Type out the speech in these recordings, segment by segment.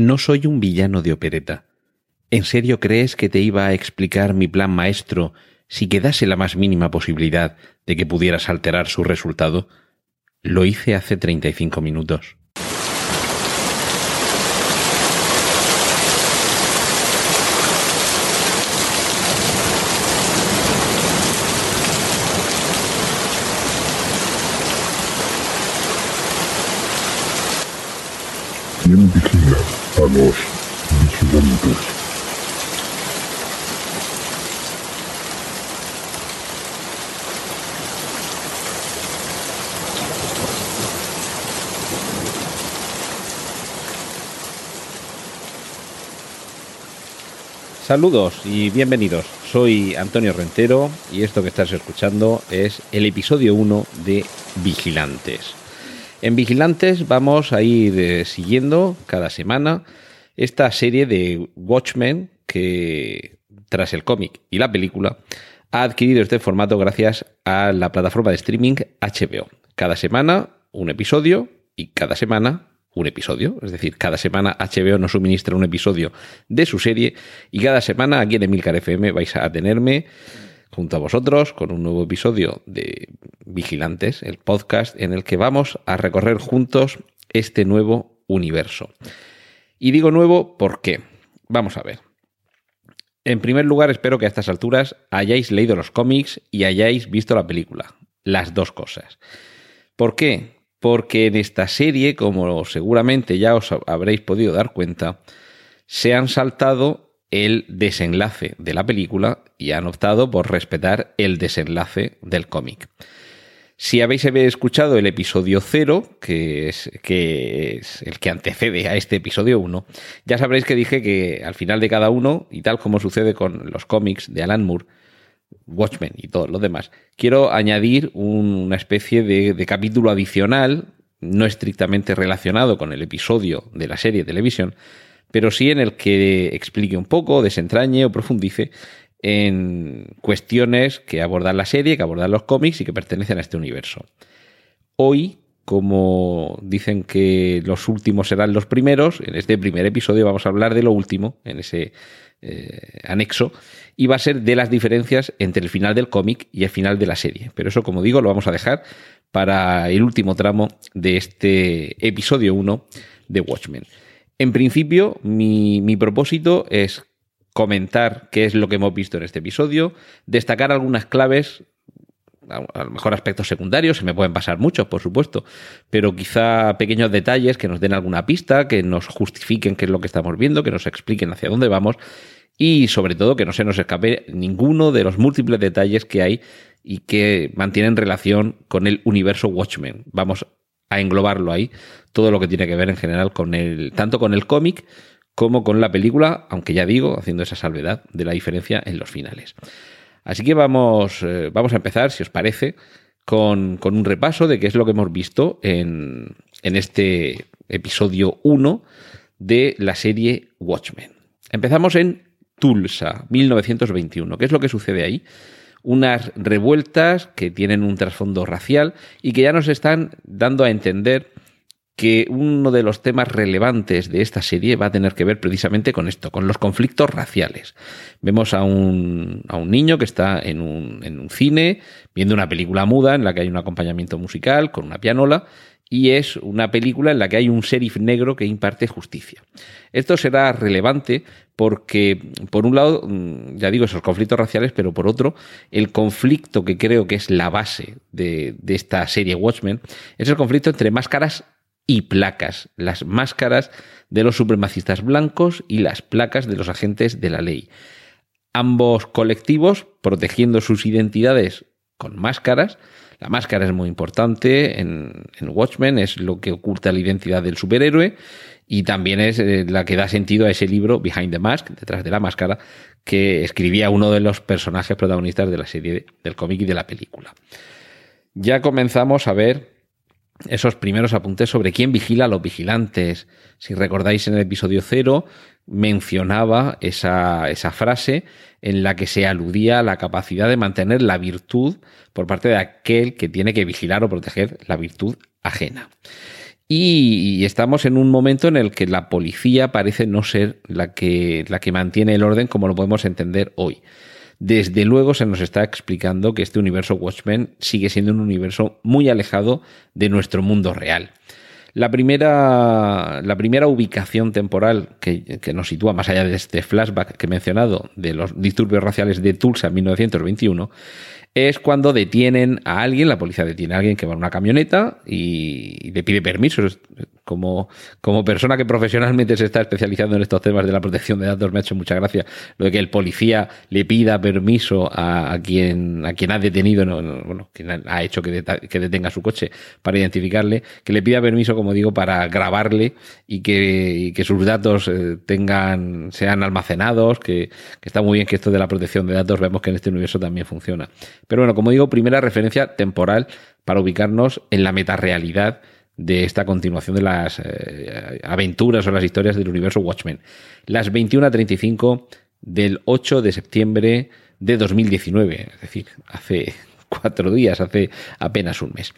No soy un villano de opereta. ¿En serio crees que te iba a explicar mi plan maestro si quedase la más mínima posibilidad de que pudieras alterar su resultado? Lo hice hace 35 minutos. ¿Quién vigila vigilantes? Saludos y bienvenidos. Soy Antonio Rentero y esto que estás escuchando es el episodio 1 de Vigilantes. En Vigilantes vamos a ir eh, siguiendo cada semana esta serie de Watchmen que tras el cómic y la película ha adquirido este formato gracias a la plataforma de streaming HBO. Cada semana un episodio y cada semana un episodio. Es decir, cada semana HBO nos suministra un episodio de su serie y cada semana aquí en Emilcar FM vais a tenerme junto a vosotros con un nuevo episodio de Vigilantes, el podcast en el que vamos a recorrer juntos este nuevo universo. Y digo nuevo porque, vamos a ver. En primer lugar, espero que a estas alturas hayáis leído los cómics y hayáis visto la película. Las dos cosas. ¿Por qué? porque en esta serie, como seguramente ya os habréis podido dar cuenta, se han saltado el desenlace de la película y han optado por respetar el desenlace del cómic. Si habéis escuchado el episodio 0, que es, el que antecede a este episodio 1, ya sabréis que dije que al final de cada uno, y tal como sucede con los cómics de Alan Moore, Watchmen y todo lo demás, quiero añadir una especie de, capítulo adicional, no estrictamente relacionado con el episodio de la serie de televisión, pero sí en el que explique un poco, desentrañe o profundice en cuestiones que abordan la serie, que abordan los cómics y que pertenecen a este universo. Hoy, como dicen que los últimos serán los primeros, en este primer episodio vamos a hablar de lo último, en ese eh, anexo y va a ser de las diferencias entre el final del cómic y el final de la serie. Pero eso, como digo, lo vamos a dejar para el último tramo de este episodio 1 de Watchmen. En principio, mi, propósito es comentar qué es lo que hemos visto en este episodio, destacar algunas claves a lo mejor aspectos secundarios, se me pueden pasar muchos, por supuesto, pero quizá pequeños detalles que nos den alguna pista, que nos justifiquen qué es lo que estamos viendo, que nos expliquen hacia dónde vamos y sobre todo que no se nos escape ninguno de los múltiples detalles que hay y que mantienen relación con el universo Watchmen. Vamos a englobarlo ahí, todo lo que tiene que ver en general con el, tanto con el cómic como con la película, aunque ya digo, haciendo esa salvedad de la diferencia en los finales. Así que vamos, eh, vamos a empezar, si os parece, con, un repaso de qué es lo que hemos visto en, en este episodio 1 de la serie Watchmen. Empezamos en Tulsa, 1921. ¿Qué es lo que sucede ahí? Unas revueltas que tienen un trasfondo racial y que ya nos están dando a entender que uno de los temas relevantes de esta serie va a tener que ver precisamente con esto, con los conflictos raciales. Vemos a un, a un niño que está en un, en un cine viendo una película muda en la que hay un acompañamiento musical con una pianola y es una película en la que hay un sheriff negro que imparte justicia. Esto será relevante porque, por un lado, mm, ya digo, esos conflictos raciales, pero por otro, el conflicto que creo que es la base de, de esta serie Watchmen es el conflicto entre máscaras y placas, las máscaras de los supremacistas blancos y las placas de los agentes de la ley. Ambos colectivos protegiendo sus identidades con máscaras, La máscara es muy importante en, Watchmen, es lo que oculta la identidad del superhéroe y también es eh, la que da sentido a ese libro Behind the Mask, detrás de la máscara, que escribía uno de los personajes protagonistas de la serie del cómic y de la película. Ya comenzamos a ver esos primeros apuntes sobre quién vigila a los vigilantes. Si recordáis en el episodio cero, mencionaba esa, esa frase en la que se aludía a la capacidad de mantener la virtud por parte de aquel que tiene que vigilar o proteger la virtud ajena. Y estamos en un momento en el que la policía parece no ser la que, la que mantiene el orden como lo podemos entender hoy. Desde luego se nos está explicando que este universo Watchmen sigue siendo un universo muy alejado de nuestro mundo real. La primera, la primera ubicación temporal que, que, nos sitúa más allá de este flashback que he mencionado de los disturbios raciales de Tulsa en 1921 es cuando detienen a alguien, la policía detiene a alguien que va en una camioneta y le pide permiso. Como, como persona que profesionalmente se está especializando en estos temas de la protección de datos, me ha hecho mucha gracia lo de que el policía le pida permiso a, quien, a quien ha detenido, bueno, quien ha hecho que, detenga su coche para identificarle, que le pida permiso, como digo, para grabarle y que, que sus datos eh, tengan, sean almacenados, que, que está muy bien que esto de la protección de datos vemos que en este universo también funciona. Pero bueno, como digo, primera referencia temporal para ubicarnos en la metarealidad de esta continuación de las eh, aventuras o las historias del universo Watchmen. Las 21.35 del 8 de septiembre de 2019, es decir, hace cuatro días, hace apenas un mes.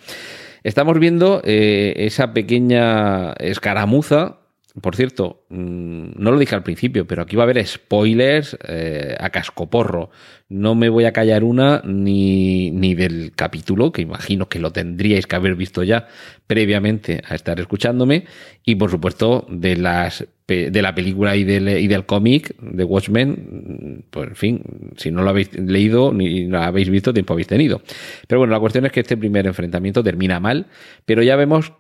Estamos viendo eh, esa pequeña escaramuza por cierto, mm, no lo dije al principio, pero aquí va a haber spoilers eh, a cascoporro. No me voy a callar una ni, ni del capítulo, que imagino que lo tendríais que haber visto ya previamente a estar escuchándome, y por supuesto de las de la película y del, y del cómic de Watchmen, pues en fin, si no lo habéis leído ni lo habéis visto, tiempo habéis tenido. Pero bueno, la cuestión es que este primer enfrentamiento termina mal, pero ya vemos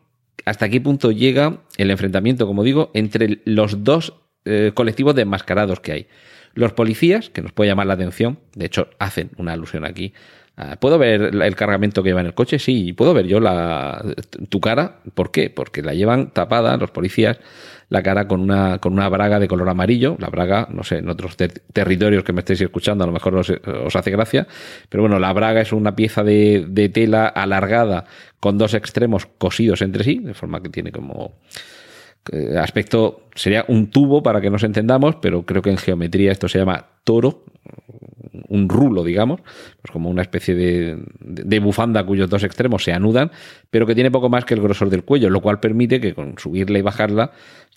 hasta qué punto llega el enfrentamiento, como digo, entre los dos eh, colectivos de enmascarados que hay. Los policías, que nos puede llamar la atención, de hecho hacen una alusión aquí. Ah, ¿Puedo ver el cargamento que lleva en el coche? Sí, puedo ver yo la, tu cara. ¿Por qué? Porque la llevan tapada los policías la cara con una, con una braga de color amarillo. La braga, no sé, en otros territorios que me estéis escuchando a lo mejor os, hace gracia, pero bueno, la braga es una pieza de tela alargada con dos extremos cosidos entre sí, de forma que tiene como eh, aspecto, sería un tubo para que nos entendamos, pero creo que en geometría esto se llama toro, un rulo, digamos, pues como una especie de, bufanda cuyos dos extremos se anudan, pero que tiene poco más que el grosor del cuello, lo cual permite que con subirla y bajarla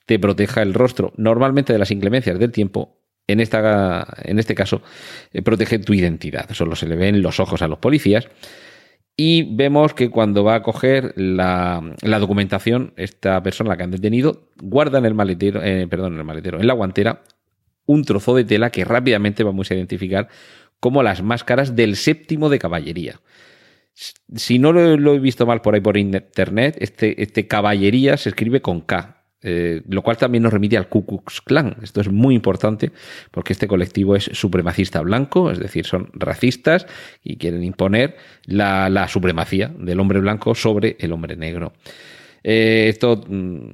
te proteja el rostro, normalmente de las inclemencias del tiempo. En, esta, en este caso, eh, protege tu identidad. Solo se le ven los ojos a los policías. Y vemos que cuando va a coger la, documentación, esta persona la que han detenido, guarda en el maletero, eh, perdón, en el maletero, en la guantera, un trozo de tela que rápidamente vamos a identificar como las máscaras del séptimo de caballería. Si no lo, he visto mal por ahí por internet, este, este caballería se escribe con K, eh, lo cual también nos remite al Ku Klux Klan. Esto es muy importante porque este colectivo es supremacista blanco, es decir, son racistas y quieren imponer la, supremacía del hombre blanco sobre el hombre negro. Eh, esto mm,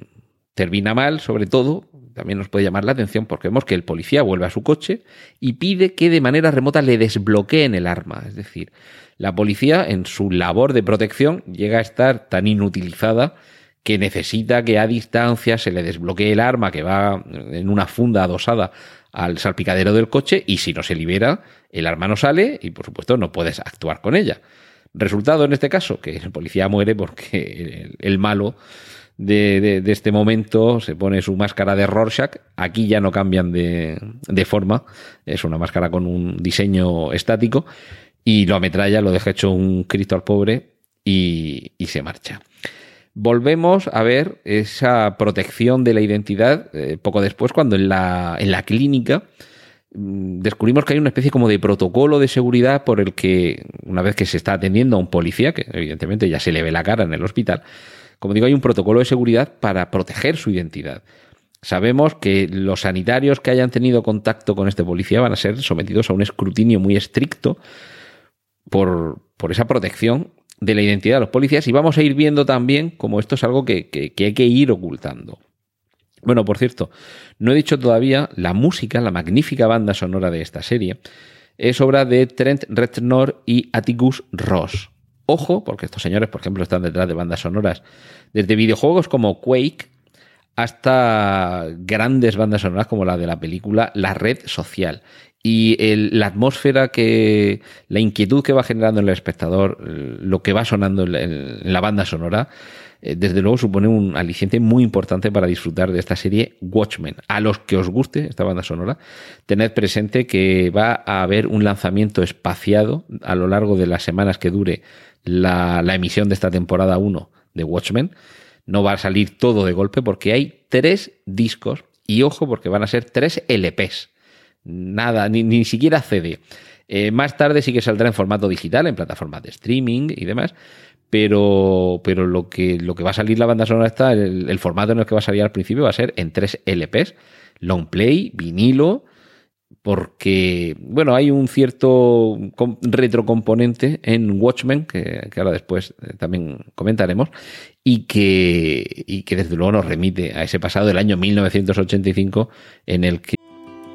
termina mal, sobre todo, también nos puede llamar la atención porque vemos que el policía vuelve a su coche y pide que de manera remota le desbloqueen el arma. Es decir, la policía en su labor de protección llega a estar tan inutilizada que necesita que a distancia se le desbloquee el arma que va en una funda adosada al salpicadero del coche y si no se libera, el arma no sale y por supuesto no puedes actuar con ella. Resultado en este caso, que el policía muere porque el, malo de, este momento se pone su máscara de Rorschach. Aquí ya no cambian de, forma, es una máscara con un diseño estático y lo ametralla, lo deja hecho un Cristo al pobre y se marcha volvemos a ver esa protección de la identidad eh, poco después, cuando en la, en la clínica mm, descubrimos que hay una especie como de protocolo de seguridad por el que, una vez que se está atendiendo a un policía, que evidentemente ya se le ve la cara en el hospital, como digo, hay un protocolo de seguridad para proteger su identidad. Sabemos que los sanitarios que hayan tenido contacto con este policía van a ser sometidos a un escrutinio muy estricto por, por esa protección de la identidad de los policías y vamos a ir viendo también cómo esto es algo que, que hay que ir ocultando. Bueno, por cierto, no he dicho todavía la música, la magnífica banda sonora de esta serie, es obra de Trent Reznor y Atticus Ross. Ojo, porque estos señores, por ejemplo, están detrás de bandas sonoras desde videojuegos como Quake hasta grandes bandas sonoras como la de la película La Red Social. Y la atmósfera que, la inquietud que va generando en el espectador, lo que va sonando en la banda sonora, eh, desde luego supone un aliciente muy importante para disfrutar de esta serie Watchmen. A los que os guste esta banda sonora, tened presente que va a haber un lanzamiento espaciado a lo largo de las semanas que dure la, emisión de esta temporada 1 de Watchmen. No va a salir todo de golpe porque hay tres discos y ojo porque van a ser tres LPs. Nada, ni, ni siquiera CD. Eh, más tarde sí que saldrá en formato digital, en plataformas de streaming y demás, pero, pero lo, que, lo que va a salir la banda sonora está, el, formato en el que va a salir al principio va a ser en tres LPs, long play, vinilo, porque, bueno, hay un cierto retrocomponente en Watchmen, que, ahora después eh, también comentaremos, y que, y que desde luego nos remite a ese pasado del año 1985 en el que...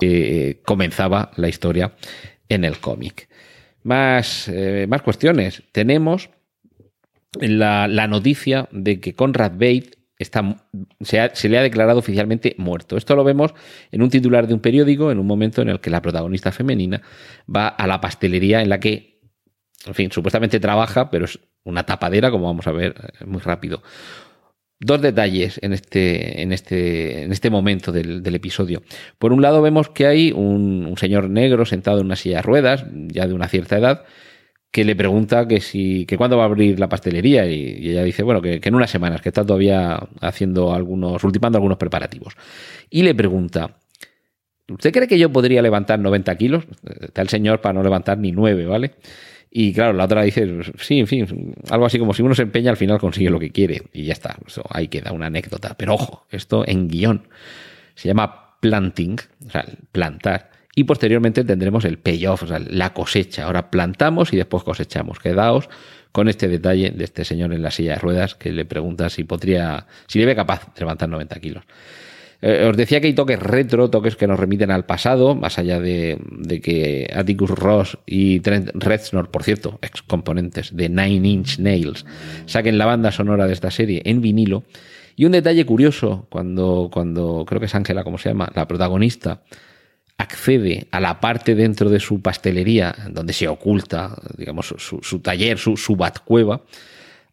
Eh, comenzaba la historia en el cómic. Más, eh, más cuestiones. Tenemos la, noticia de que Conrad Bate está, se, se, le ha declarado oficialmente muerto. Esto lo vemos en un titular de un periódico, en un momento en el que la protagonista femenina va a la pastelería en la que, en fin, supuestamente trabaja, pero es una tapadera, como vamos a ver eh, muy rápido. Dos detalles en este, en este, en este momento del, episodio. Por un lado, vemos que hay un, señor negro sentado en una silla de ruedas, ya de una cierta edad, que le pregunta que si, que cuándo va a abrir la pastelería, y, ella dice, bueno, que, en unas semanas, que está todavía haciendo algunos, ultimando algunos preparativos. Y le pregunta, ¿usted cree que yo podría levantar 90 kilos? Está el señor para no levantar ni 9, ¿vale? Y claro, la otra dice, sí, en fin, algo así como si uno se empeña al final consigue lo que quiere y ya está. Eso ahí queda una anécdota. Pero ojo, esto en guion se llama planting, o sea, plantar. Y posteriormente tendremos el payoff, o sea, la cosecha. Ahora plantamos y después cosechamos. Quedaos con este detalle de este señor en la silla de ruedas que le pregunta si podría, si le ve capaz de levantar 90 kilos. Eh, os decía que hay toques retro, toques que nos remiten al pasado, más allá de, que Atticus Ross y Trent Reznor, por cierto, ex componentes de Nine Inch Nails, saquen la banda sonora de esta serie en vinilo. Y un detalle curioso, cuando, cuando creo que es Ángela, como se llama, la protagonista, accede a la parte dentro de su pastelería donde se oculta, digamos, su, taller, su, su batcueva,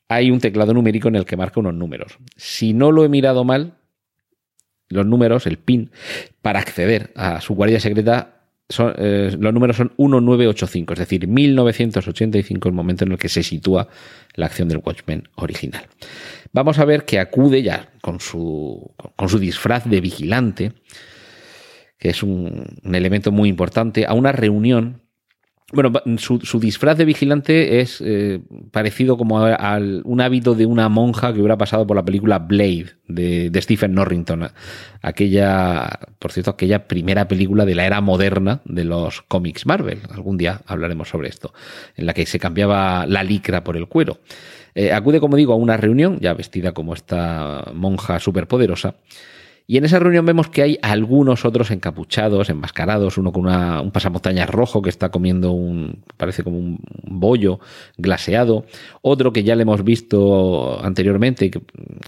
hay un teclado numérico en el que marca unos números. Si no lo he mirado mal, los números, el PIN, para acceder a su guardia secreta, son, eh, los números son 1985, es decir, 1985, el momento en el que se sitúa la acción del Watchmen original. Vamos a ver que acude ya con su, con su disfraz de vigilante, que es un, un elemento muy importante, a una reunión bueno, su, disfraz de vigilante es eh, parecido como al un hábito de una monja que hubiera pasado por la película Blade de, Stephen Norrington. Aquella, por cierto, aquella primera película de la era moderna de los cómics Marvel. Algún día hablaremos sobre esto, en la que se cambiaba la licra por el cuero. Eh, acude, como digo, a una reunión, ya vestida como esta monja superpoderosa. Y en esa reunión vemos que hay algunos otros encapuchados, enmascarados, uno con un pasamontañas rojo que está comiendo un, parece como un bollo glaseado, otro que ya le hemos visto anteriormente que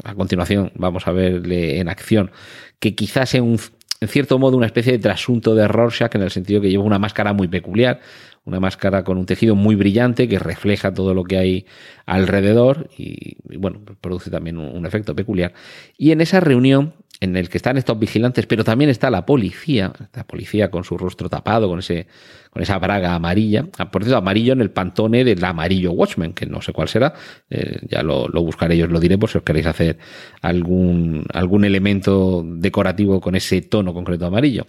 a continuación vamos a verle en acción, que quizás sea un, en cierto modo una especie de trasunto de Rorschach en el sentido que lleva una máscara muy peculiar, una máscara con un tejido muy brillante que refleja todo lo que hay alrededor y, bueno, produce también un, efecto peculiar. Y en esa reunión en el que están estos vigilantes, pero también está la policía, la policía con su rostro tapado, con ese, con esa braga amarilla, ah, por cierto, amarillo en el pantone del amarillo Watchmen, que no sé cuál será, eh, ya lo, buscaré y os lo diré por si os queréis hacer algún, algún elemento decorativo con ese tono concreto amarillo.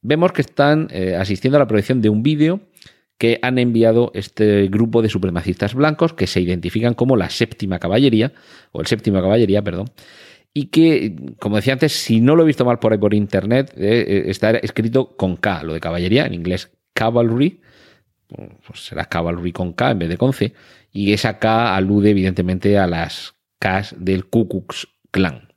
Vemos que están eh, asistiendo a la proyección de un vídeo que han enviado este grupo de supremacistas blancos que se identifican como la séptima caballería, o el séptima caballería, perdón, y que, como decía antes, si no lo he visto mal por internet, eh, eh, está escrito con K, lo de caballería, en inglés cavalry, pues será cavalry con K en vez de con C, y esa K alude evidentemente a las Ks del Ku Klux Klan.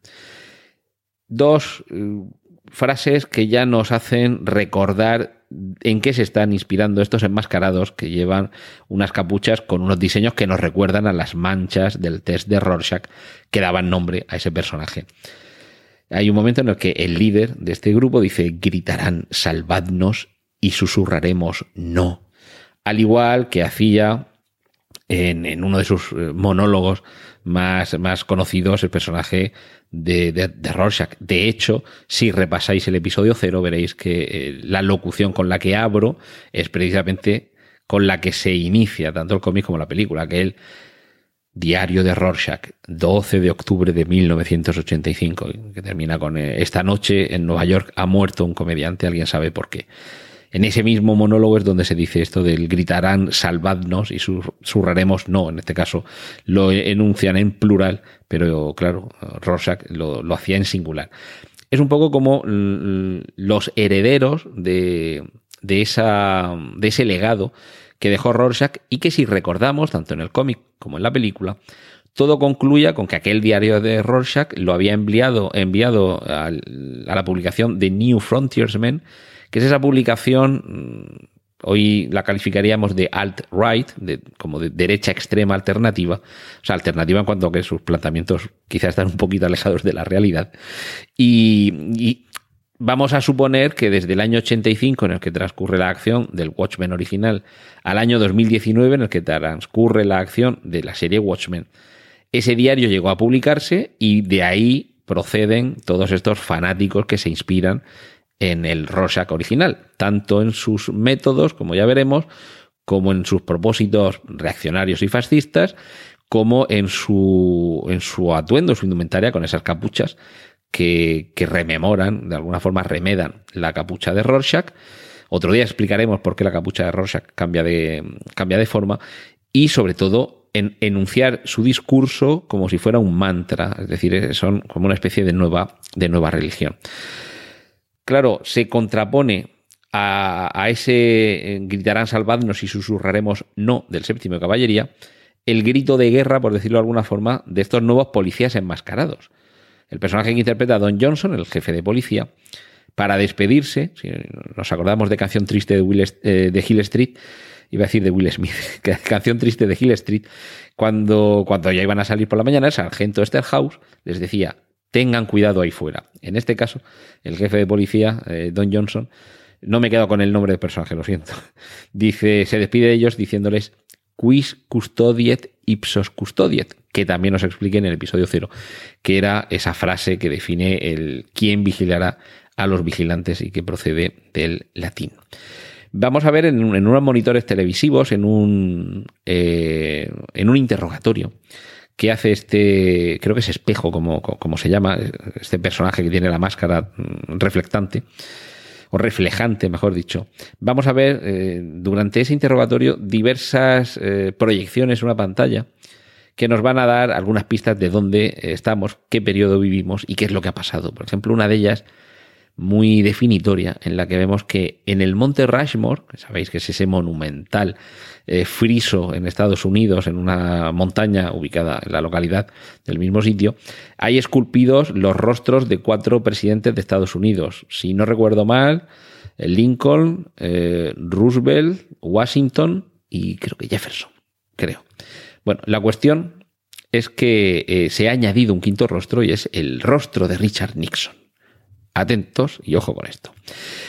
Dos eh, frases que ya nos hacen recordar en qué se están inspirando estos enmascarados que llevan unas capuchas con unos diseños que nos recuerdan a las manchas del test de Rorschach que daban nombre a ese personaje. Hay un momento en el que el líder de este grupo dice gritarán salvadnos y susurraremos no. Al igual que hacía en, uno de sus eh, monólogos más, más conocidos el personaje de, Rorschach. De hecho, si repasáis el episodio cero, veréis que eh, la locución con la que abro es precisamente con la que se inicia tanto el cómic como la película, que el diario de Rorschach, 12 de octubre de 1985, que termina con eh, esta noche en Nueva York ha muerto un comediante, alguien sabe por qué. En ese mismo monólogo es donde se dice esto del gritarán salvadnos y surraremos no, en este caso lo enuncian en plural, pero claro, Rorschach lo, hacía en singular. Es un poco como los herederos de, esa, de ese legado que dejó Rorschach y que si recordamos, tanto en el cómic como en la película, todo concluya con que aquel diario de Rorschach lo había enviado, enviado a la publicación de New Frontiersmen que es esa publicación, mm, hoy la calificaríamos de alt-right, de, como de derecha extrema alternativa, o sea, alternativa en cuanto a que sus planteamientos quizás están un poquito alejados de la realidad. Y, vamos a suponer que desde el año 85, en el que transcurre la acción del Watchmen original, al año 2019, en el que transcurre la acción de la serie Watchmen, ese diario llegó a publicarse y de ahí proceden todos estos fanáticos que se inspiran en el Rorschach original, tanto en sus métodos, como ya veremos, como en sus propósitos reaccionarios y fascistas, como en su, en su atuendo, su indumentaria, con esas capuchas que, que rememoran, de alguna forma remedan la capucha de Rorschach. Otro día explicaremos por qué la capucha de Rorschach cambia de, cambia de forma y sobre todo en enunciar su discurso como si fuera un mantra, es decir, son como una especie de nueva, de nueva religión claro, se contrapone a, ese eh, gritarán salvadnos y susurraremos no del séptimo de caballería, el grito de guerra, por decirlo de alguna forma, de estos nuevos policías enmascarados. El personaje que interpreta a Don Johnson, el jefe de policía, para despedirse, si nos acordamos de Canción Triste de, Will, eh, de Hill Street, iba a decir de Will Smith, Canción Triste de Hill Street, cuando, cuando ya iban a salir por la mañana, el sargento House les decía, tengan cuidado ahí fuera. En este caso, el jefe de policía, eh, Don Johnson, no me he quedado con el nombre del personaje, lo siento. Dice, se despide de ellos diciéndoles quis custodiet ipsos custodiet, que también nos expliqué en el episodio cero, que era esa frase que define el quién vigilará a los vigilantes y que procede del latín. Vamos a ver en, unos monitores televisivos, en un, eh, en un interrogatorio, que hace este, creo que es espejo, como, como se llama, este personaje que tiene la máscara mm, reflectante, o reflejante, mejor dicho. Vamos a ver eh, durante ese interrogatorio diversas eh, proyecciones en una pantalla que nos van a dar algunas pistas de dónde estamos, qué periodo vivimos y qué es lo que ha pasado. Por ejemplo, una de ellas muy definitoria en la que vemos que en el monte Rushmore, que sabéis que es ese monumental eh, friso en Estados Unidos, en una montaña ubicada en la localidad del mismo sitio, hay esculpidos los rostros de cuatro presidentes de Estados Unidos. Si no recuerdo mal, Lincoln, eh, Roosevelt, Washington y creo que Jefferson, creo. Bueno, la cuestión es que eh, se ha añadido un quinto rostro y es el rostro de Richard Nixon. Atentos y ojo con esto.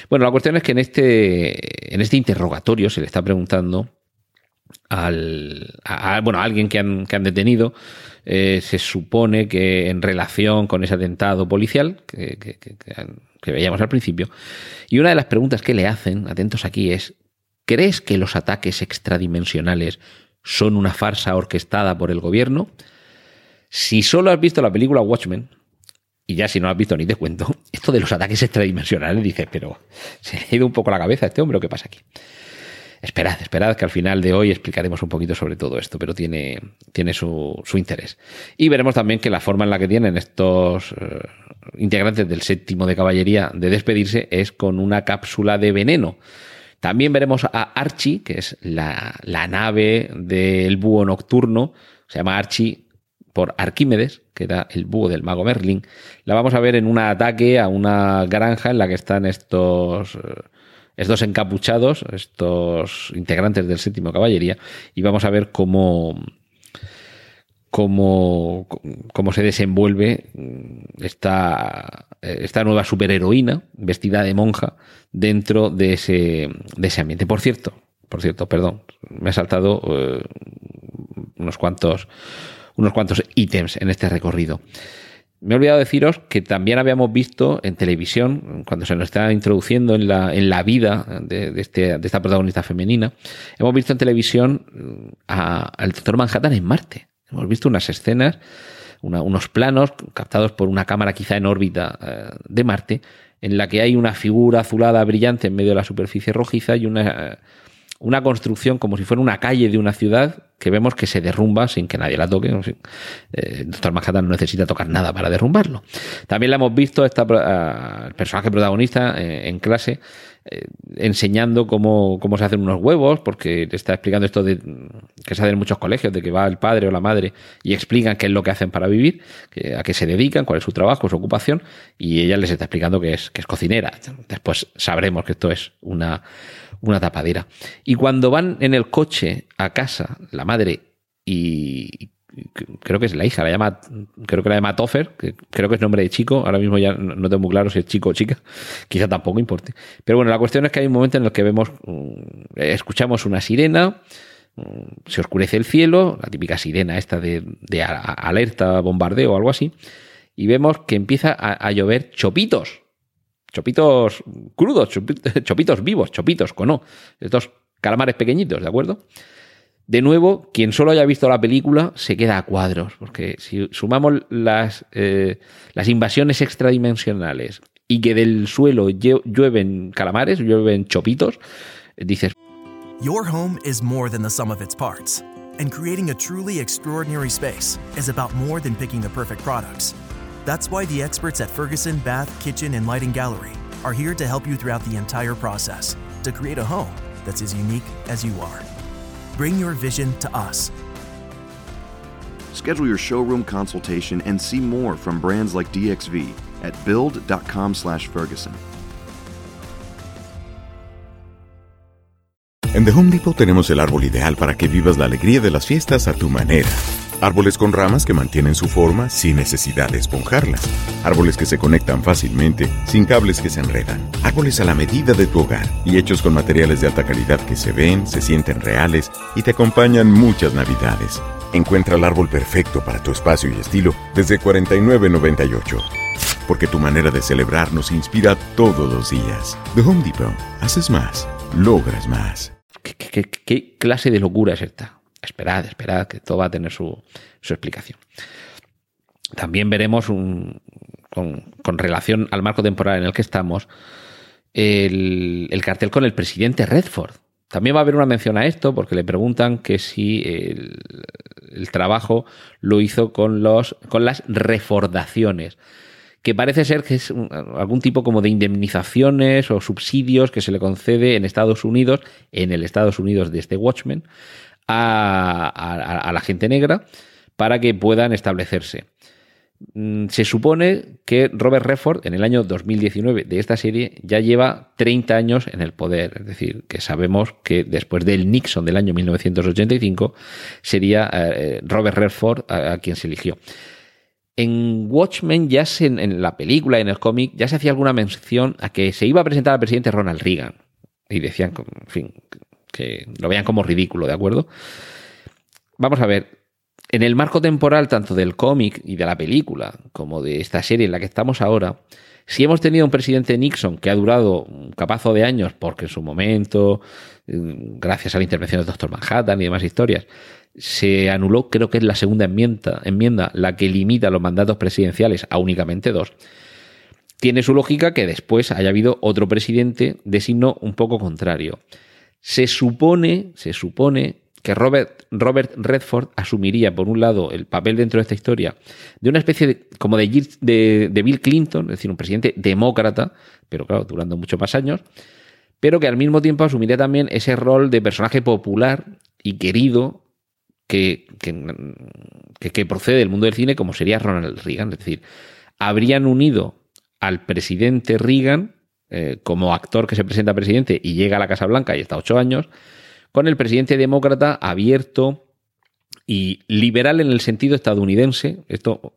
Bueno, la cuestión es que en este, en este interrogatorio se le está preguntando al, a, bueno, a alguien que han, que han detenido. Eh, se supone que en relación con ese atentado policial que, veíamos al principio. Y una de las preguntas que le hacen, atentos aquí, es, ¿crees que los ataques extradimensionales son una farsa orquestada por el gobierno? Si solo has visto la película Watchmen, y ya si no has visto ni te cuento, de los ataques extradimensionales, dices, pero se le ha ido un poco la cabeza a este hombre, ¿o qué pasa aquí? Esperad, esperad que al final de hoy explicaremos un poquito sobre todo esto, pero tiene, tiene su, su interés. Y veremos también que la forma en la que tienen estos eh, integrantes del séptimo de caballería de despedirse es con una cápsula de veneno. También veremos a Archie, que es la, la nave del búho nocturno, se llama Archie por Arquímedes, que era el búho del mago Merlin. La vamos a ver en un ataque a una granja en la que están estos, eh, estos encapuchados, estos integrantes del séptimo caballería, y vamos a ver cómo, cómo, cómo se desenvuelve esta, esta nueva superheroína vestida de monja dentro de ese, de ese ambiente. Por cierto, por cierto, perdón, me he saltado eh, unos cuantos unos cuantos ítems en este recorrido. Me he olvidado deciros que también habíamos visto en televisión, cuando se nos está introduciendo en la, en la vida de, este, de esta protagonista femenina, hemos visto en televisión mm, al doctor Manhattan en Marte. Hemos visto unas escenas, unos planos captados por una cámara quizá en órbita eh, de Marte, en la que hay una figura azulada brillante en medio de la superficie rojiza y una, una construcción como si fuera una calle de una ciudad que vemos que se derrumba sin que nadie la toque. eh, doctor Manhattan no necesita tocar nada para derrumbarlo. También la hemos visto esta, el personaje protagonista eh, en clase eh, enseñando cómo, cómo, se hacen unos huevos, porque está explicando esto de que se hace en muchos colegios, de que va el padre o la madre y explican qué es lo que hacen para vivir, a qué se dedican, cuál es su trabajo, su ocupación, y ella les está explicando que es, que es cocinera. Después sabremos que esto es una una tapadera. Y cuando van en el coche a casa, la madre y creo que es la hija, la llama, creo que la llama Toffer, que creo que es nombre de chico, ahora mismo ya no tengo muy claro si es chico o chica, quizá tampoco importe. Pero bueno, la cuestión es que hay un momento en el que vemos, mm, escuchamos una sirena, mm, se oscurece el cielo, la típica sirena esta de, alerta, bombardeo o algo así, y vemos que empieza a llover chopitos, chopitos crudos, chopitos vivos, chopitos con O, estos calamares pequeñitos, ¿de acuerdo? De nuevo, quien solo haya visto la película se queda a cuadros, porque si sumamos las, eh, las invasiones extradimensionales y que del suelo llueven calamares, llueven chopitos, dices... Your home is more than the sum of its parts, and creating a truly extraordinary space is about more than picking the perfect products. That's why the experts at Ferguson Bath, Kitchen, and Lighting Gallery are here to help you throughout the entire process to create a home that's as unique as you are. Bring your vision to us. Schedule your showroom consultation and see more from brands like DXV at build.com/ferguson. En The Home Depot tenemos el árbol ideal para que vivas la alegría de las fiestas a tu manera. Árboles con ramas que mantienen su forma sin necesidad de esponjarlas. Árboles que se conectan fácilmente sin cables que se enredan. Árboles a la medida de tu hogar y hechos con materiales de alta calidad que se ven, se sienten reales y te acompañan muchas navidades. Encuentra el árbol perfecto para tu espacio y estilo desde 49.98. Porque tu manera de celebrar nos inspira todos los días. The Home Depot. Haces más. Logras más. ¿Qué, qué, qué clase de locura es esta? Esperad, esperad, que todo va a tener su, explicación. También veremos un, con, relación al marco temporal en el que estamos el, cartel con el presidente Redford. También va a haber una mención a esto porque le preguntan que si el, trabajo lo hizo con, los, con las refordaciones que parece ser que es algún tipo como de indemnizaciones o subsidios que se le concede en Estados Unidos, en el Estados Unidos de este Watchmen, a, la gente negra para que puedan establecerse. Mm, se supone que Robert Redford en el año 2019 de esta serie ya lleva 30 años en el poder, es decir, que sabemos que después del Nixon del año 1985 sería eh, Robert Redford a, quien se eligió. En Watchmen, ya en, en la película, en el cómic, ya se hacía alguna mención a que se iba a presentar al presidente Ronald Reagan. Y decían, en fin, que lo vean como ridículo, ¿de acuerdo? Vamos a ver, en el marco temporal tanto del cómic y de la película como de esta serie en la que estamos ahora, si hemos tenido un presidente Nixon que ha durado un capazo de años, porque en su momento, mm, gracias a la intervención del doctor Manhattan y demás historias, se anuló, creo que es la segunda enmienda, enmienda la que limita los mandatos presidenciales a únicamente dos, tiene su lógica que después haya habido otro presidente de signo un poco contrario. Se supone, se supone que Robert, Redford asumiría, por un lado, el papel dentro de esta historia de una especie de, como de, de, Bill Clinton, es decir, un presidente demócrata, pero claro, durando muchos más años, pero que al mismo tiempo asumiría también ese rol de personaje popular y querido que, que, que procede del mundo del cine, como sería Ronald Reagan. Es decir, habrían unido al presidente Reagan eh, como actor que se presenta presidente y llega a la Casa Blanca y está ocho años, con el presidente demócrata abierto y liberal en el sentido estadounidense. Esto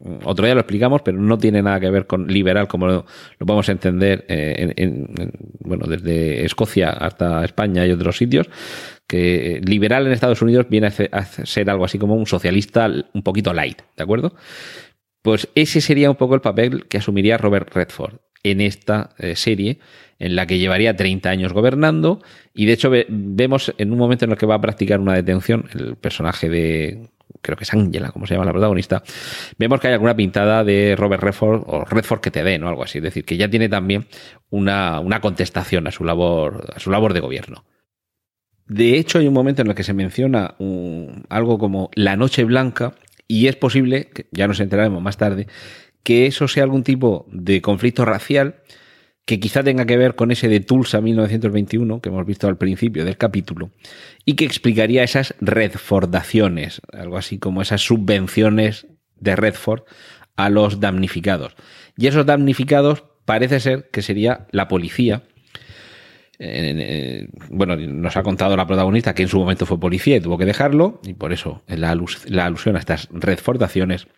mm, otro día lo explicamos, pero no tiene nada que ver con liberal como lo, podemos entender eh, en, bueno, desde Escocia hasta España y otros sitios, que liberal en Estados Unidos viene a ser algo así como un socialista un poquito light, ¿de acuerdo? Pues ese sería un poco el papel que asumiría Robert Redford en esta eh, serie, en la que llevaría 30 años gobernando, y de hecho vemos en un momento en el que va a practicar una detención, el personaje de, creo que es Angela, como se llama la protagonista, vemos que hay alguna pintada de Robert Redford o Redford que te den o algo así, es decir, que ya tiene también una, contestación a su labor, a su labor de gobierno. De hecho, hay un momento en el que se menciona algo como la noche blanca, y es posible, que ya nos enteraremos más tarde, que eso sea algún tipo de conflicto racial que quizá tenga que ver con ese de Tulsa 1921 que hemos visto al principio del capítulo y que explicaría esas Redfordaciones, algo así como esas subvenciones de Redford a los damnificados. Y esos damnificados parece ser que sería la policía bueno, nos ha contado la protagonista que en su momento fue policía y tuvo que dejarlo, y por eso la, alusión a estas redfordaciones,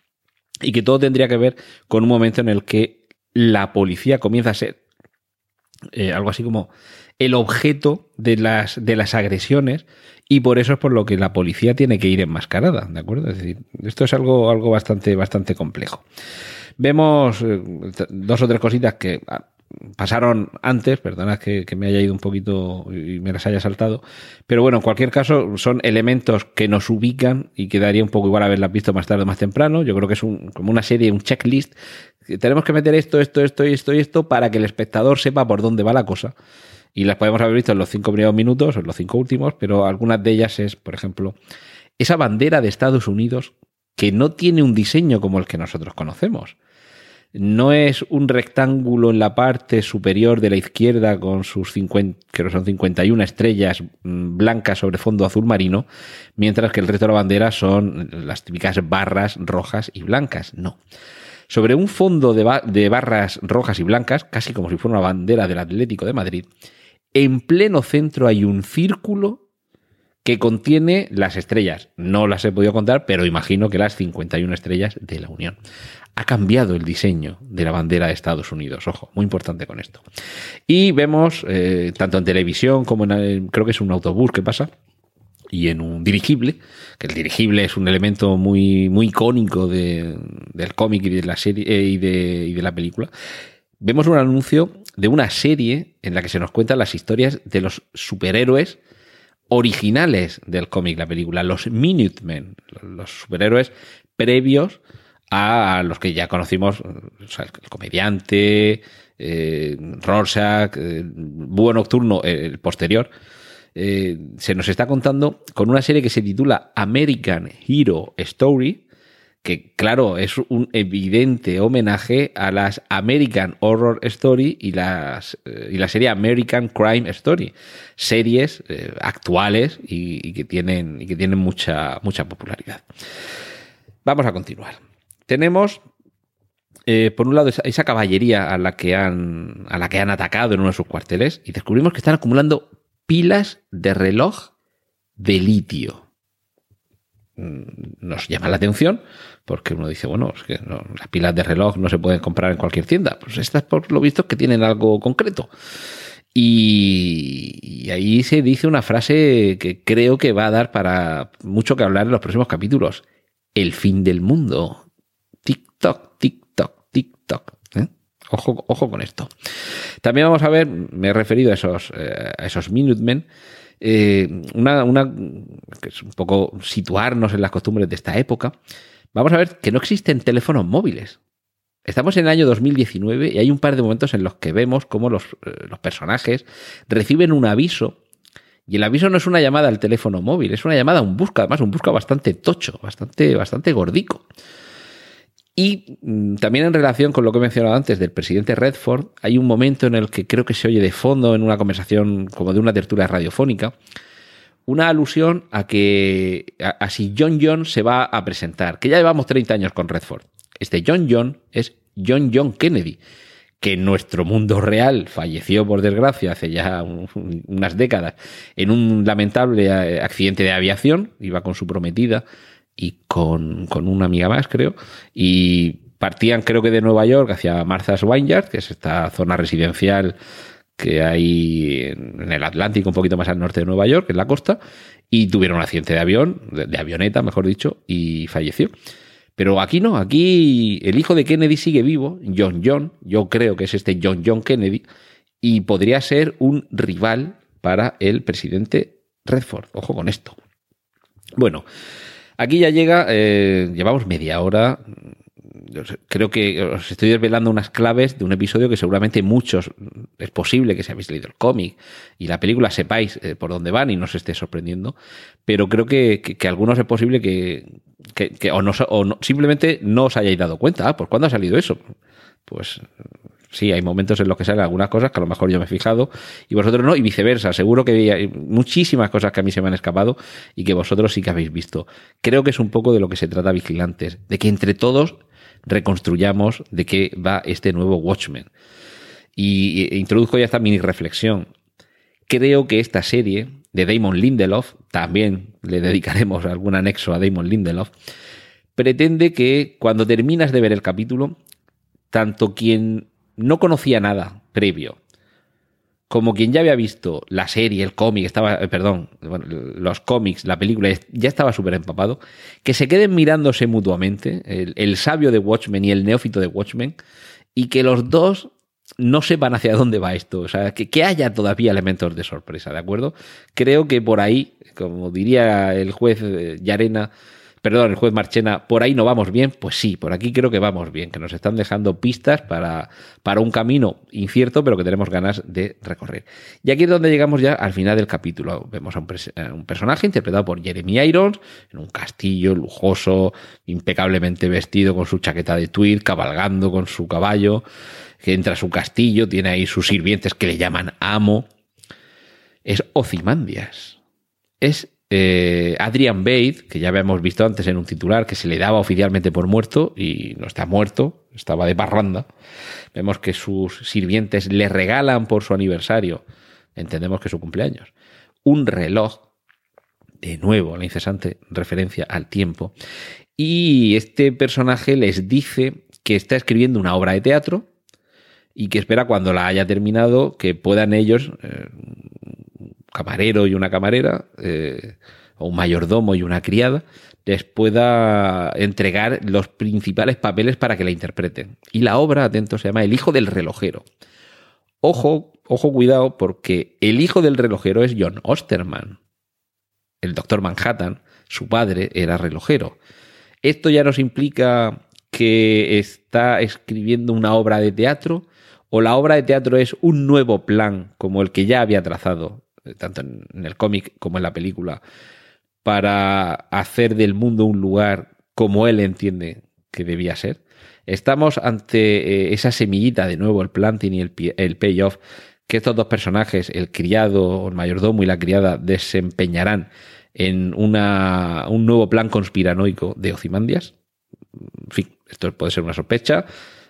y que todo tendría que ver con un momento en el que la policía comienza a ser eh, algo así como el objeto de las, de las agresiones, y por eso es por lo que la policía tiene que ir enmascarada, ¿de acuerdo? Es decir, esto es algo, algo bastante, bastante complejo. Vemos eh, dos o tres cositas que pasaron antes, perdona que, me haya ido un poquito y me las haya saltado, pero bueno, en cualquier caso son elementos que nos ubican y quedaría un poco igual haberlas visto más tarde o más temprano. Yo creo que es como una serie, un checklist. Tenemos que meter esto, esto, esto y esto y esto para que el espectador sepa por dónde va la cosa. Y las podemos haber visto en los cinco primeros minutos o en los cinco últimos, pero algunas de ellas es, por ejemplo, esa bandera de Estados Unidos que no tiene un diseño como el que nosotros conocemos no es un rectángulo en la parte superior de la izquierda con sus 50, que son 51 estrellas mm, blancas sobre fondo azul marino, mientras que el resto de la bandera son las típicas barras rojas y blancas. No. Sobre un fondo de, de barras rojas y blancas, casi como si fuera una bandera del Atlético de Madrid, en pleno centro hay un círculo que contiene las estrellas. No las he podido contar, pero imagino que las 51 estrellas de la Unión ha cambiado el diseño de la bandera de Estados Unidos. Ojo, muy importante con esto. Y vemos, eh, tanto en televisión como en, creo que es un autobús que pasa, y en un dirigible, que el dirigible es un elemento muy, muy icónico del cómic y de la serie eh, y de la película. Vemos un anuncio de una serie en la que se nos cuentan las historias de los superhéroes originales del cómic, la película, los Minutemen, los superhéroes previos a los que ya conocimos, el comediante, eh, Rorschach, eh, Nocturno, el posterior, eh, se nos está contando con una serie que se titula American Hero Story, que claro, es un evidente homenaje a las American Horror Story y, las, eh, y la serie American Crime Story, series actuales y, que tienen, y que tienen mucha, mucha popularidad. Vamos a continuar. Tenemos, eh, por un lado, esa, caballería a la, que han, a la que han atacado en uno de sus cuarteles y descubrimos que están acumulando pilas de reloj de litio. Mm, nos llama la atención porque uno dice, bueno, es que las pilas de reloj no se pueden comprar en cualquier tienda. Pues estas, por lo visto, que tienen algo concreto. Y, ahí se dice una frase que creo que va a dar para mucho que hablar en los próximos capítulos. El fin del mundo. TikTok, TikTok. ¿eh? Ojo, ojo con esto. También vamos a ver, me he referido a esos, eh, a esos Minutemen, eh, una, una, que es un poco situarnos en las costumbres de esta época. Vamos a ver que no existen teléfonos móviles. Estamos en el año 2019 y hay un par de momentos en los que vemos cómo los, los, personajes reciben un aviso. Y el aviso no es una llamada al teléfono móvil, es una llamada a un busca, además un busca bastante tocho, bastante, bastante gordico. Y mm, también en relación con lo que he mencionado antes del presidente Redford, hay un momento en el que creo que se oye de fondo en una conversación como de una tertulia radiofónica, una alusión a que a, si John John se va a presentar, que ya llevamos 30 años con Redford. Este John John es John John Kennedy, que en nuestro mundo real falleció por desgracia hace ya unas décadas en un lamentable eh, accidente de aviación, iba con su prometida y con, una amiga más, creo, y partían creo que de Nueva York hacia Martha's Vineyard, que es esta zona residencial que hay en el Atlántico, un poquito más al norte de Nueva York, en la costa, y tuvieron un accidente de avión, de avioneta, mejor dicho, y falleció. Pero aquí no, aquí el hijo de Kennedy sigue vivo, John John, yo creo que es este John John Kennedy, y podría ser un rival para el presidente Redford. Ojo con esto. Bueno, aquí ya llega, eh, llevamos media hora, creo que os estoy desvelando unas claves de un episodio que seguramente muchos, es posible que si habéis leído el cómic y la película sepáis eh, por dónde van y no os esté sorprendiendo, pero creo que, que, algunos es posible que, que o, no, o simplemente no os hayáis dado cuenta. Ah, ¿por cuándo ha salido eso? Pues sí, hay momentos en los que salen algunas cosas que a lo mejor yo me he fijado y vosotros no, y viceversa. Seguro que hay muchísimas cosas que a mí se me han escapado y que vosotros sí que habéis visto. Creo que es un poco de lo que se trata Vigilantes, de que entre todos reconstruyamos de qué va este nuevo Watchmen. Y introduzco ya esta mini reflexión. Creo que esta serie de Damon Lindelof, también le dedicaremos algún anexo a Damon Lindelof, pretende que cuando terminas de ver el capítulo, tanto quien no conocía nada previo, como quien ya había visto la serie, el cómic, estaba, eh, perdón, los cómics, la película, ya estaba súper empapado, que se queden mirándose mutuamente, el, sabio de Watchmen y el neófito de Watchmen, y que los dos no sepan hacia dónde va esto, o sea, que, que haya todavía elementos de sorpresa, ¿de acuerdo? Creo que por ahí, como diría el juez eh, Yarena, perdón, el juez Marchena, por ahí no vamos bien, pues sí, por aquí creo que vamos bien, que nos están dejando pistas para, para un camino incierto, pero que tenemos ganas de recorrer. Y aquí es donde llegamos ya al final del capítulo. Vemos a un, personaje interpretado por Jeremy Irons, en un castillo lujoso, impecablemente vestido con su chaqueta de tweed, cabalgando con su caballo, que entra a su castillo, tiene ahí sus sirvientes que le llaman amo. Es Ozymandias. Es eh, Adrian Bate, que ya habíamos visto antes en un titular, que se le daba oficialmente por muerto y no está muerto, estaba de parranda. Vemos que sus sirvientes le regalan por su aniversario, entendemos que su cumpleaños, un reloj, de nuevo, la incesante referencia al tiempo. Y este personaje les dice que está escribiendo una obra de teatro y que espera cuando la haya terminado que puedan ellos, eh, camarero y una camarera, eh, o un mayordomo y una criada, les pueda entregar los principales papeles para que la interpreten. Y la obra, atento, se llama El hijo del relojero. Ojo, ojo, cuidado, porque el hijo del relojero es John Osterman. El doctor Manhattan, su padre, era relojero. Esto ya nos implica que está escribiendo una obra de teatro o la obra de teatro es un nuevo plan como el que ya había trazado tanto en el cómic como en la película, para hacer del mundo un lugar como él entiende que debía ser. Estamos ante eh, esa semillita, de nuevo, el planting y el, payoff, que estos dos personajes, el criado, el mayordomo y la criada, desempeñarán en una, un nuevo plan conspiranoico de Ocimandias. En fin, esto puede ser una sospecha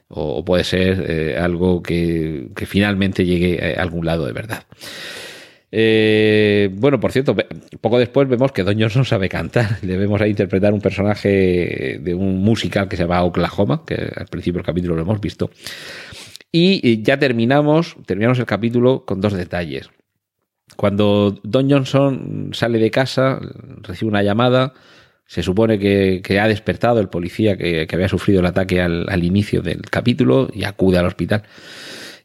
o puede ser eh, algo que, finalmente llegue a algún lado de verdad. Eh, bueno, por cierto, poco después vemos que Don no sabe cantar. Le vemos a interpretar un personaje de un musical que se llama Oklahoma, que al principio del capítulo lo hemos visto. Y ya terminamos, terminamos el capítulo con dos detalles. Cuando Don Johnson sale de casa, recibe una llamada, se supone que, ha despertado el policía que, había sufrido el ataque al, inicio del capítulo y acude al hospital.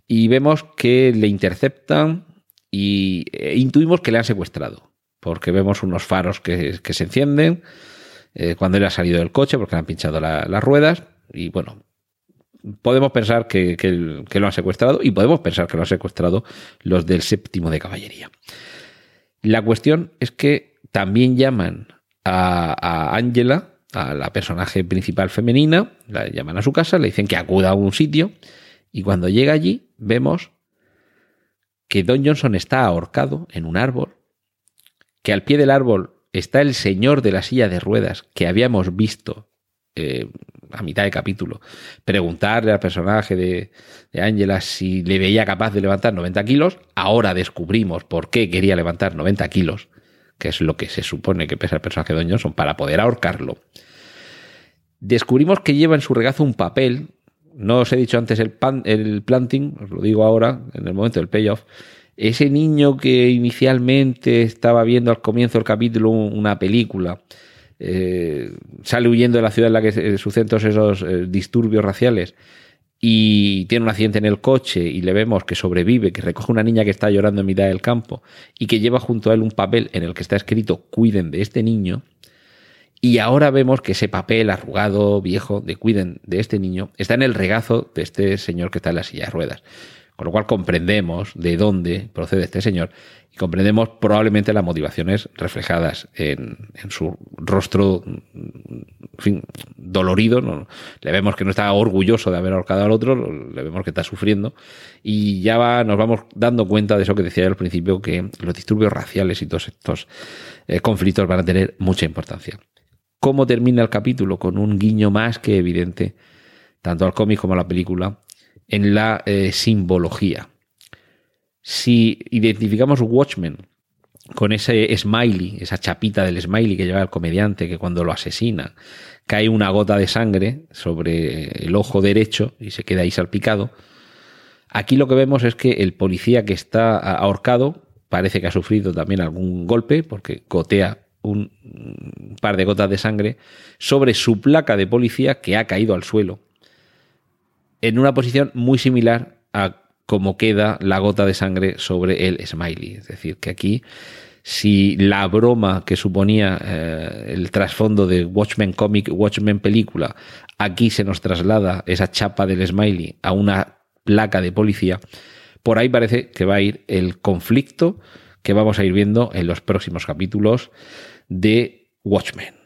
Y vemos que le interceptan y e intuimos que le han secuestrado, porque vemos unos faros que, se encienden eh, cuando él ha salido del coche porque le han pinchado las ruedas y bueno, podemos pensar que, lo han secuestrado y podemos pensar que lo han secuestrado los del séptimo de caballería. La cuestión es que también llaman a Angela, a la personaje principal femenina, la llaman a su casa, le dicen que acuda a un sitio y cuando llega allí vemos que Don Johnson está ahorcado en un árbol, que al pie del árbol está el señor de la silla de ruedas que habíamos visto eh, a mitad de capítulo, preguntarle al personaje de, de Angela si le veía capaz de levantar 90 kilos. Ahora descubrimos por qué quería levantar 90 kilos que es lo que se supone que pesa el personaje de Don Johnson, para poder ahorcarlo. Descubrimos que lleva en su regazo un papel, no os he dicho antes el, el planting, os lo digo ahora, en el momento del payoff, ese niño que inicialmente estaba viendo al comienzo del capítulo una película, eh, sale huyendo de la ciudad en la que suceden todos esos eh, disturbios raciales y tiene un accidente en el coche y le vemos que sobrevive, que recoge una niña que está llorando en mitad del campo y que lleva junto a él un papel en el que está escrito cuiden de este niño. Y ahora vemos que ese papel arrugado, viejo, de cuiden de este niño, está en el regazo de este señor que está en la silla de ruedas. Con lo cual comprendemos de dónde procede este señor y comprendemos probablemente las motivaciones reflejadas en, su rostro fin, dolorido. Le vemos que no está orgulloso de haber ahorcado al otro, le vemos que está sufriendo y ya nos vamos dando cuenta de eso que decía al principio, que los disturbios raciales y todos estos eh, conflictos van a tener mucha importancia. ¿Cómo termina el capítulo? Con un guiño más que evidente, tanto al cómic como a la película, en la eh, simbología si identificamos Watchmen con ese smiley, esa chapita del smiley que lleva el comediante, que cuando lo asesina cae una gota de sangre sobre el ojo derecho y se queda ahí salpicado, aquí lo que vemos es que el policía que está ahorcado parece que ha sufrido también algún golpe porque gotea un par de gotas de sangre sobre su placa de policía que ha caído al suelo en una posición muy similar a como queda la gota de sangre sobre el smiley. Es decir, que aquí, si la broma que suponía eh, el trasfondo de Watchmen Comic, Watchmen Película, aquí se nos traslada esa chapa del smiley a una placa de policía, por ahí parece que va a ir el conflicto que vamos a ir viendo en los próximos capítulos de Watchmen.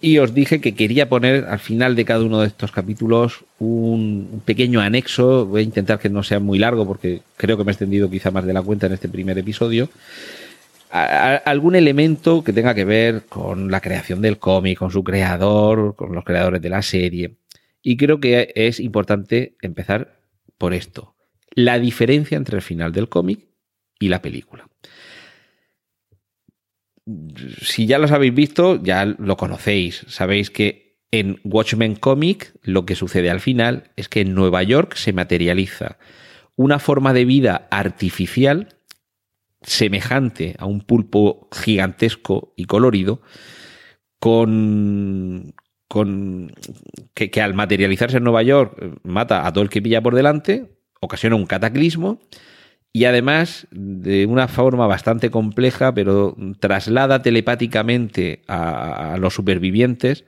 Y os dije que quería poner al final de cada uno de estos capítulos un pequeño anexo. Voy a intentar que no sea muy largo porque creo que me he extendido quizá más de la cuenta en este primer episodio. algún elemento que tenga que ver con la creación del cómic, con su creador, con los creadores de la serie. Y creo que es importante empezar por esto. La diferencia entre el final del cómic y la película si ya los habéis visto, ya lo conocéis. Sabéis que en Watchmen Comic lo que sucede al final es que en Nueva York se materializa una forma de vida artificial semejante a un pulpo gigantesco y colorido, con, que, al materializarse en Nueva York mata a todo el que pilla por delante, ocasiona un cataclismo y además de una forma bastante compleja, pero traslada telepáticamente a, los supervivientes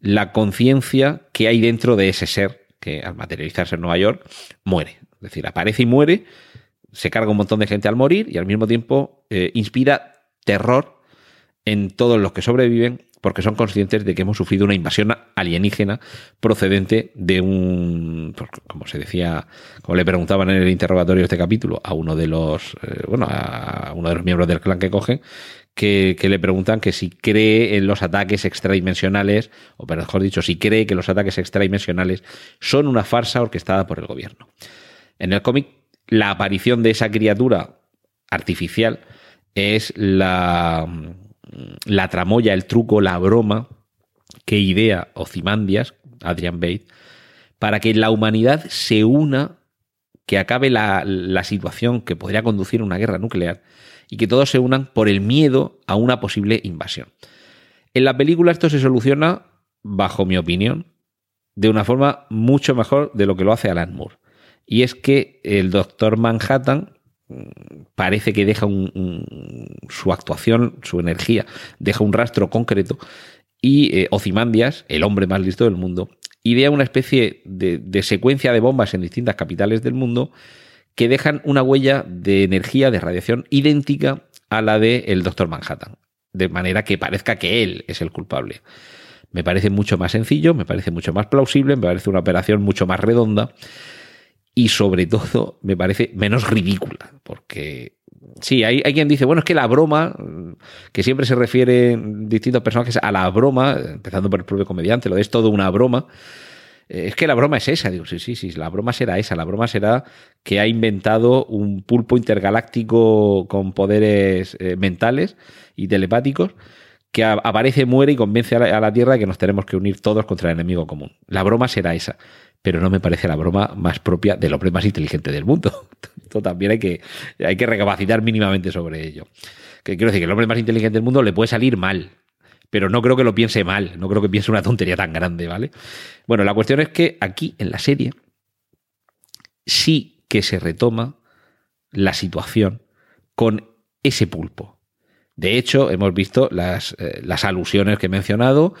la conciencia que hay dentro de ese ser que al materializarse en Nueva York muere. Es decir, aparece y muere, se carga un montón de gente al morir y al mismo tiempo eh, inspira terror en todos los que sobreviven porque son conscientes de que hemos sufrido una invasión alienígena procedente de un, pues, como se decía, como le preguntaban en el interrogatorio de este capítulo a uno de los, eh, bueno, a uno de los miembros del clan que cogen, que, le preguntan que si cree en los ataques extradimensionales, o mejor dicho, si cree que los ataques extradimensionales son una farsa orquestada por el gobierno. En el cómic, la aparición de esa criatura artificial es la, la tramoya, el truco, la broma que idea Ozymandias, Adrian Bate, para que la humanidad se una, que acabe la, la situación que podría conducir a una guerra nuclear y que todos se unan por el miedo a una posible invasión. En la película esto se soluciona, bajo mi opinión, de una forma mucho mejor de lo que lo hace Alan Moore. Y es que el Doctor Manhattan mm, parece que deja su actuación, su energía, deja un rastro concreto y eh, Ozymandias, el hombre más listo del mundo, idea una especie de, de, secuencia de bombas en distintas capitales del mundo que dejan una huella de energía, de radiación idéntica a la del el Doctor Manhattan, de manera que parezca que él es el culpable. Me parece mucho más sencillo, me parece mucho más plausible, me parece una operación mucho más redonda y sobre todo me parece menos ridícula, porque sí, hay, quien dice, bueno, es que la broma, que siempre se refiere en distintos personajes a la broma, empezando por el propio comediante, lo es todo una broma. Es que la broma es esa, digo, sí, sí, sí, la broma será esa, la broma será que ha inventado un pulpo intergaláctico con poderes eh, mentales y telepáticos que aparece, muere y convence a la, Tierra de que nos tenemos que unir todos contra el enemigo común. La broma será esa, pero no me parece la broma más propia del hombre más inteligente del mundo. Esto también hay que, hay que recapacitar mínimamente sobre ello. Que quiero decir que el hombre más inteligente del mundo le puede salir mal, pero no creo que lo piense mal, no creo que piense una tontería tan grande, ¿vale? Bueno, la cuestión es que aquí en la serie sí que se retoma la situación con ese pulpo. De hecho, hemos visto las, eh, las alusiones que he mencionado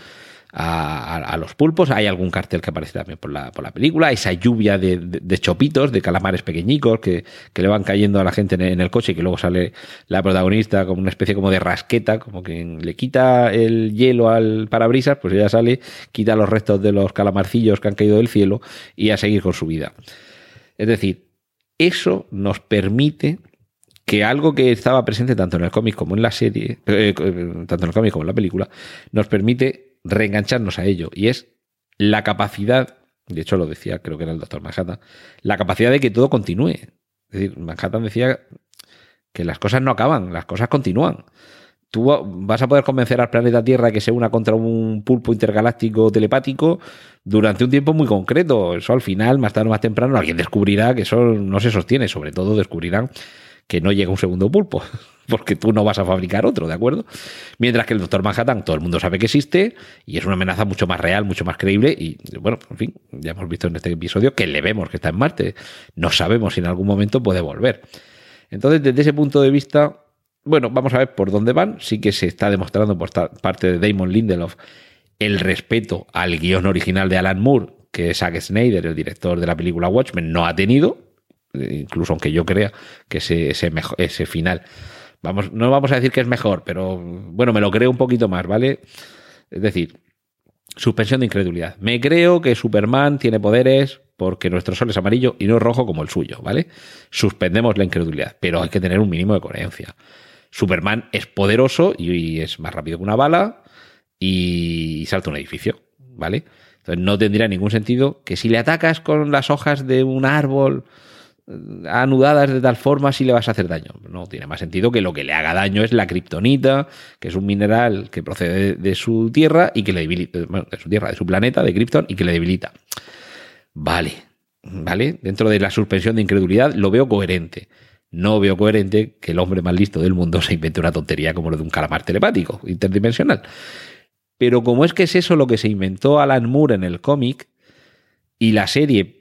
a, los pulpos. Hay algún cartel que aparece también por la, por la película. Esa lluvia de, chopitos, de calamares pequeñicos que, le van cayendo a la gente en, el coche y que luego sale la protagonista como una especie como de rasqueta, como que le quita el hielo al parabrisas, pues ella sale, quita los restos de los calamarcillos que han caído del cielo y a seguir con su vida. Es decir, eso nos permite que algo que estaba presente tanto en el cómic como en la serie, eh, tanto en el cómic como en la película, nos permite reengancharnos a ello. Y es la capacidad, de hecho lo decía, creo que era el doctor Manhattan, la capacidad de que todo continúe. Es decir, Manhattan decía que las cosas no acaban, las cosas continúan. Tú vas a poder convencer al planeta Tierra que se una contra un pulpo intergaláctico telepático durante un tiempo muy concreto. Eso al final, más tarde o más temprano, alguien descubrirá que eso no se sostiene. Sobre todo descubrirán que no llega un segundo pulpo, porque tú no vas a fabricar otro, ¿de acuerdo? Mientras que el Doctor Manhattan todo el mundo sabe que existe y es una amenaza mucho más real, mucho más creíble y bueno, en fin, ya hemos visto en este episodio que le vemos que está en Marte, no sabemos si en algún momento puede volver. Entonces, desde ese punto de vista, bueno, vamos a ver por dónde van, sí que se está demostrando por parte de Damon Lindelof el respeto al guion original de Alan Moore, que Zack Snyder, el director de la película Watchmen, no ha tenido, incluso aunque yo crea que ese, ese, ese final, vamos, no vamos a decir que es mejor, pero bueno, me lo creo un poquito más, ¿vale? Es decir, suspensión de incredulidad. Me creo que Superman tiene poderes porque nuestro sol es amarillo y no es rojo como el suyo, ¿vale? Suspendemos la incredulidad, pero hay que tener un mínimo de coherencia. Superman es poderoso y es más rápido que una bala y salta un edificio, ¿vale? Entonces no tendría ningún sentido que si le atacas con las hojas de un árbol anudadas de tal forma si le vas a hacer daño. No tiene más sentido que lo que le haga daño es la kriptonita, que es un mineral que procede de su tierra y que le debilita, bueno, de su tierra, de su planeta, de Krypton, y que le debilita. Vale, vale, dentro de la suspensión de incredulidad lo veo coherente. No veo coherente que el hombre más listo del mundo se invente una tontería como lo de un calamar telepático interdimensional. Pero como es que es eso lo que se inventó Alan Moore en el cómic y la serie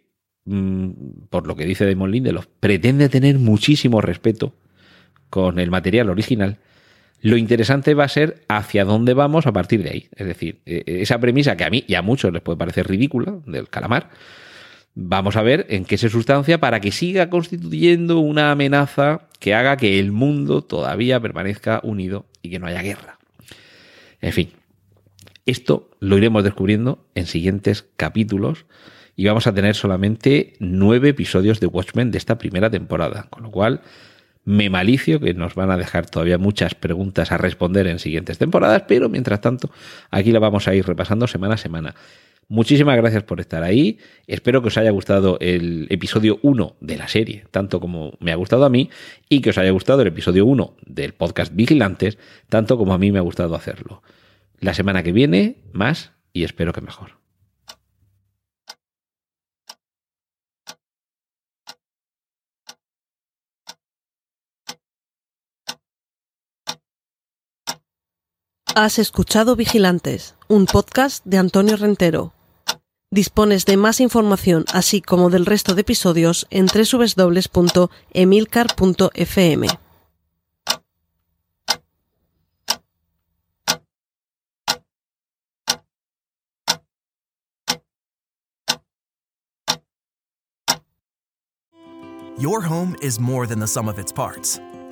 por lo que dice Damon Lindelof, pretende tener muchísimo respeto con el material original, lo interesante va a ser hacia dónde vamos a partir de ahí. Es decir, e, e, esa premisa que a mí y a muchos les puede parecer ridícula del calamar, vamos a ver en qué se sustancia para que siga constituyendo una amenaza que haga que el mundo todavía permanezca unido y que no haya guerra. En fin, esto lo iremos descubriendo en siguientes capítulos y vamos a tener solamente nueve episodios de Watchmen de esta primera temporada, con lo cual me malicio que nos van a dejar todavía muchas preguntas a responder en siguientes temporadas, pero mientras tanto aquí la vamos a ir repasando semana a semana. Muchísimas gracias por estar ahí. Espero que os haya gustado el episodio 1 de la serie, tanto como me ha gustado a mí, y que os haya gustado el episodio 1 del podcast Vigilantes, tanto como a mí me ha gustado hacerlo. La semana que viene, más y espero que mejor. Has escuchado Vigilantes, un podcast de Antonio Rentero. Dispones de más información, así como del resto de episodios, en www.emilcar.fm. Your home is more than the sum of its parts,